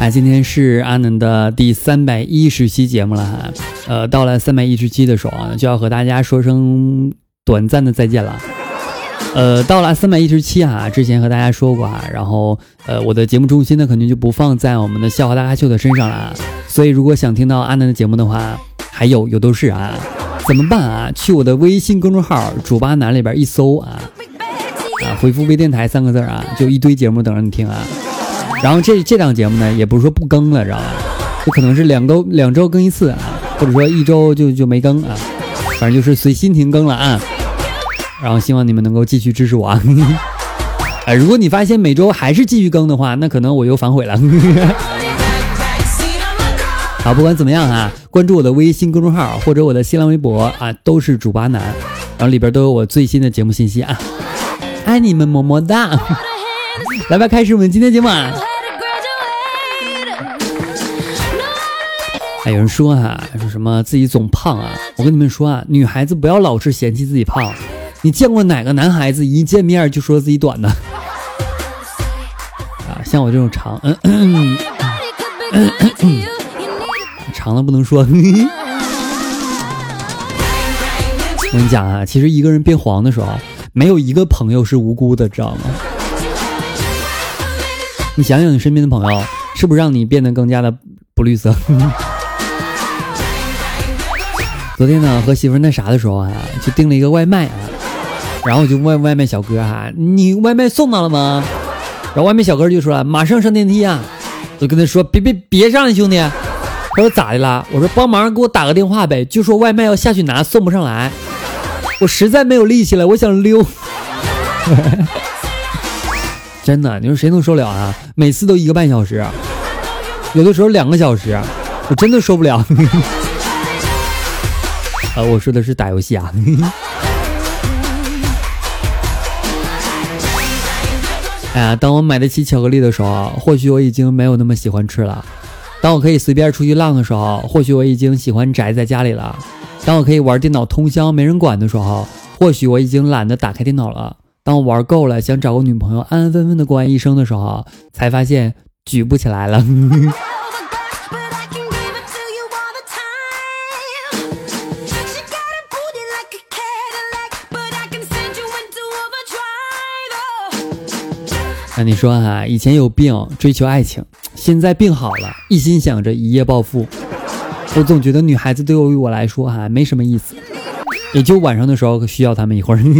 啊，今天是阿南的第三百一十期节目了哈，呃，到了三百一十期的时候啊，就要和大家说声短暂的再见了。呃，到了三百一十期啊，之前和大家说过啊，然后呃，我的节目重心呢，肯定就不放在我们的笑话大咖秀的身上了。所以，如果想听到阿南的节目的话，还有有都是啊，怎么办啊？去我的微信公众号“主巴南”里边一搜啊，啊，回复“微电台”三个字啊，就一堆节目等着你听啊。然后这这档节目呢，也不是说不更了，知道吧？就可能是两周两周更一次啊，或者说一周就就没更啊，反正就是随心情更了啊。然后希望你们能够继续支持我啊！哎，如果你发现每周还是继续更的话，那可能我又反悔了。好，不管怎么样啊，关注我的微信公众号或者我的新浪微博啊，都是主八男，然后里边都有我最新的节目信息啊。爱你们，么么哒！来吧，开始我们今天节目啊。还有人说啊，说什么自己总胖啊？我跟你们说啊，女孩子不要老是嫌弃自己胖。你见过哪个男孩子一见面就说自己短的？啊，像我这种长，嗯嗯嗯，长的不能说。我跟你讲啊，其实一个人变黄的时候，没有一个朋友是无辜的，知道吗？你想想，你身边的朋友是不是让你变得更加的不绿色？昨天呢，和媳妇那啥的时候啊，就订了一个外卖啊，然后我就问外卖小哥啊，你外卖送到了吗？然后外卖小哥就说马上上电梯啊，我就跟他说别别别上了，兄弟。他说咋的了？我说帮忙给我打个电话呗，就说外卖要下去拿，送不上来，我实在没有力气了，我想溜。真的，你说谁能受了啊？每次都一个半小时，有的时候两个小时，我真的受不了。呃，我说的是打游戏啊。哎呀，当我买得起巧克力的时候，或许我已经没有那么喜欢吃了；当我可以随便出去浪的时候，或许我已经喜欢宅在家里了；当我可以玩电脑通宵没人管的时候，或许我已经懒得打开电脑了；当我玩够了，想找个女朋友安安分分的过完一生的时候，才发现举不起来了。那你说哈，以前有病追求爱情，现在病好了，一心想着一夜暴富。我总觉得女孩子对于我来说哈没什么意思，也就晚上的时候需要她们一会儿。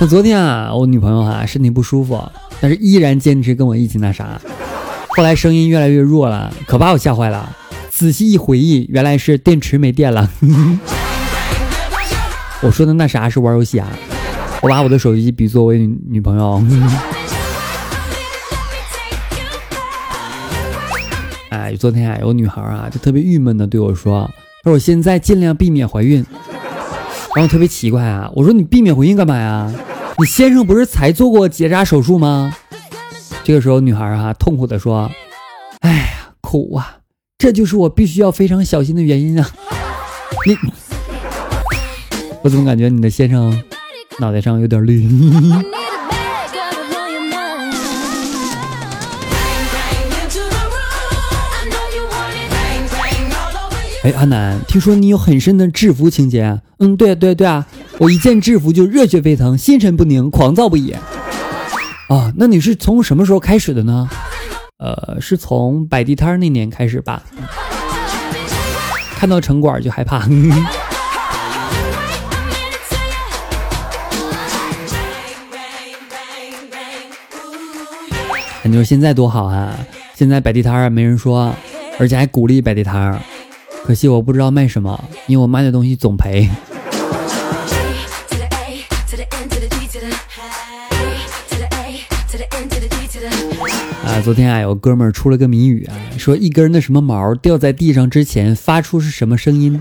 那昨天啊，我女朋友哈身体不舒服，但是依然坚持跟我一起那啥。后来声音越来越弱了，可把我吓坏了。仔细一回忆，原来是电池没电了。我说的那啥是玩游戏啊。我把我的手机比作为女朋友。哎，昨天啊，有女孩啊，就特别郁闷的对我说：“说我现在尽量避免怀孕。”然后特别奇怪啊，我说：“你避免怀孕干嘛呀？你先生不是才做过结扎手术吗？”这个时候，女孩啊，痛苦的说：“哎呀，苦啊，这就是我必须要非常小心的原因啊！你，我怎么感觉你的先生？” 脑袋上有点绿。哎，阿南，听说你有很深的制服情节。嗯，对对对啊，我一见制服就热血沸腾，心神不宁，狂躁不已。啊，那你是从什么时候开始的呢？呃，是从摆地摊那年开始吧。看到城管就害怕。你说现在多好啊！现在摆地摊儿没人说，而且还鼓励摆地摊儿。可惜我不知道卖什么，因为我卖的东西总赔。啊，昨天啊，有哥们儿出了个谜语啊，说一根那什么毛掉在地上之前发出是什么声音，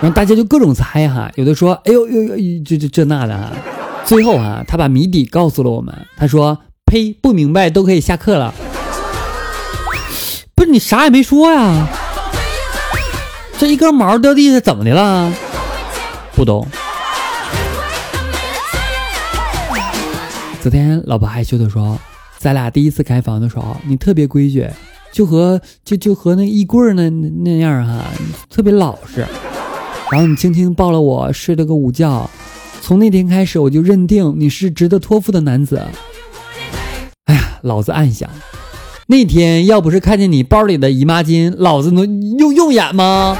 然后大家就各种猜哈，有的说哎呦呦呦，这这这那的哈，最后啊，他把谜底告诉了我们，他说呸，不明白都可以下课了，不是你啥也没说呀，这一根毛掉地下怎么的了？不懂。昨天老婆害羞的说。咱俩第一次开房的时候，你特别规矩，就和就就和那衣柜那那样哈，特别老实。然后你轻轻抱了我，睡了个午觉。从那天开始，我就认定你是值得托付的男子。老子暗想，那天要不是看见你包里的姨妈巾，老子能用用眼吗？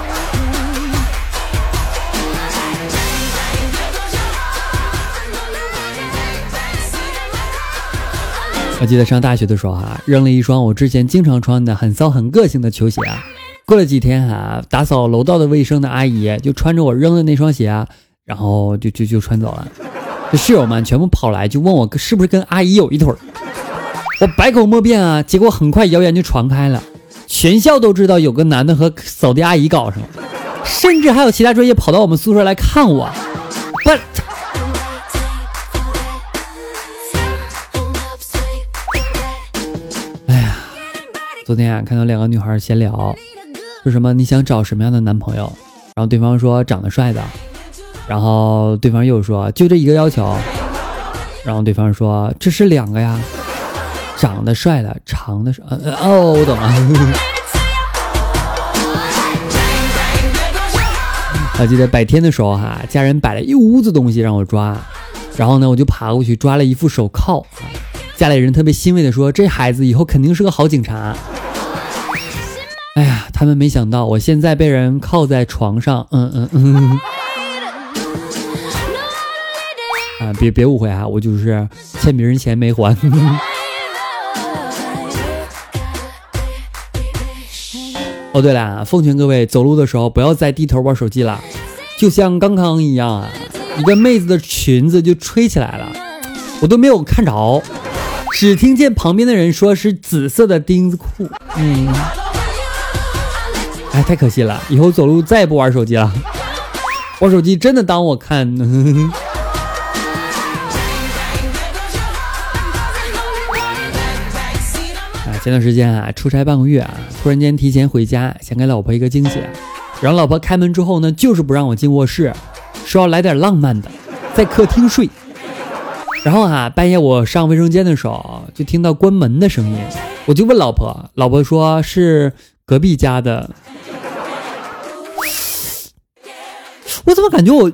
我记得上大学的时候啊，扔了一双我之前经常穿的很骚很个性的球鞋。过了几天啊，打扫楼道的卫生的阿姨就穿着我扔的那双鞋，然后就就就穿走了。这室友们全部跑来就问我是不是跟阿姨有一腿儿我百口莫辩啊。结果很快谣言就传开了，全校都知道有个男的和扫地阿姨搞上了，甚至还有其他专业跑到我们宿舍来看我。but 哎呀。昨天啊，看到两个女孩闲聊，说什么你想找什么样的男朋友？然后对方说长得帅的，然后对方又说就这一个要求，然后对方说这是两个呀，长得帅的，长的是哦，我懂了。我记得白天的时候哈，家人摆了一屋子东西让我抓，然后呢我就爬过去抓了一副手铐，家里人特别欣慰的说这孩子以后肯定是个好警察。哎呀，他们没想到我现在被人靠在床上，嗯嗯嗯。啊，别别误会啊，我就是欠别人钱没还。哦，对了，奉劝各位走路的时候不要再低头玩手机了，就像刚刚一样啊，一个妹子的裙子就吹起来了，我都没有看着，只听见旁边的人说是紫色的钉子裤，嗯。哎，太可惜了！以后走路再也不玩手机了。玩手机真的当我看呢。啊，前段时间啊，出差半个月啊，突然间提前回家，想给老婆一个惊喜。然后老婆开门之后呢，就是不让我进卧室，说要来点浪漫的，在客厅睡。然后啊，半夜我上卫生间的时候，就听到关门的声音，我就问老婆，老婆说是隔壁家的。我怎么感觉我，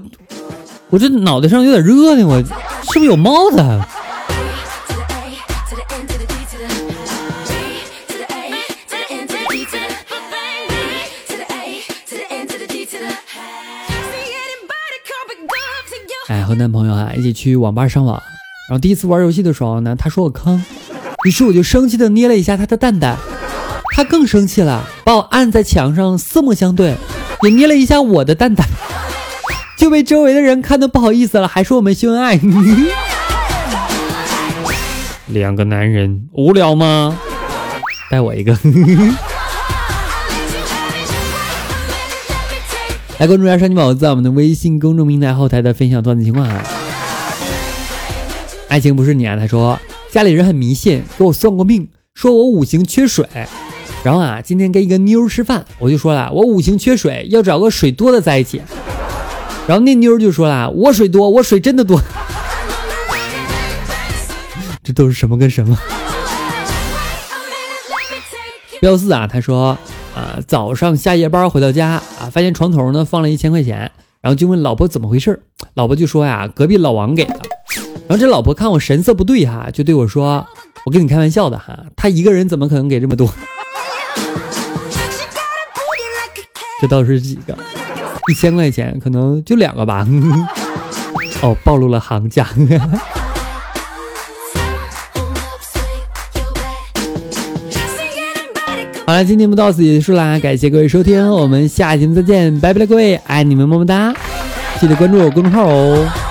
我这脑袋上有点热呢？我是不是有帽子？和男朋友啊一起去网吧上网，然后第一次玩游戏的时候呢，他说我坑，于是我就生气的捏了一下他的蛋蛋，他更生气了，把我按在墙上，四目相对，也捏了一下我的蛋蛋。就被周围的人看的不好意思了，还说我们秀恩爱。两个男人无聊吗？带我一个。来关注一下少女宝在我们的微信公众平台后台的分享段子情况啊。爱情不是你啊，他说家里人很迷信，给我算过命，说我五行缺水。然后啊，今天跟一个妞吃饭，我就说了，我五行缺水，要找个水多的在一起。然后那妞就说了：“我水多，我水真的多。”这都是什么跟什么？彪四啊，他说啊，早上下夜班回到家啊，发现床头呢放了一千块钱，然后就问老婆怎么回事老婆就说呀，隔壁老王给的。然后这老婆看我神色不对哈，就对我说：“我跟你开玩笑的哈，他一个人怎么可能给这么多？” 这倒是几个。一千块钱可能就两个吧，哦，暴露了行价。好了，今天节目到此结束啦，感谢各位收听，我们下期再见，拜拜了各位，爱你们么么哒，记得关注我公众号哦。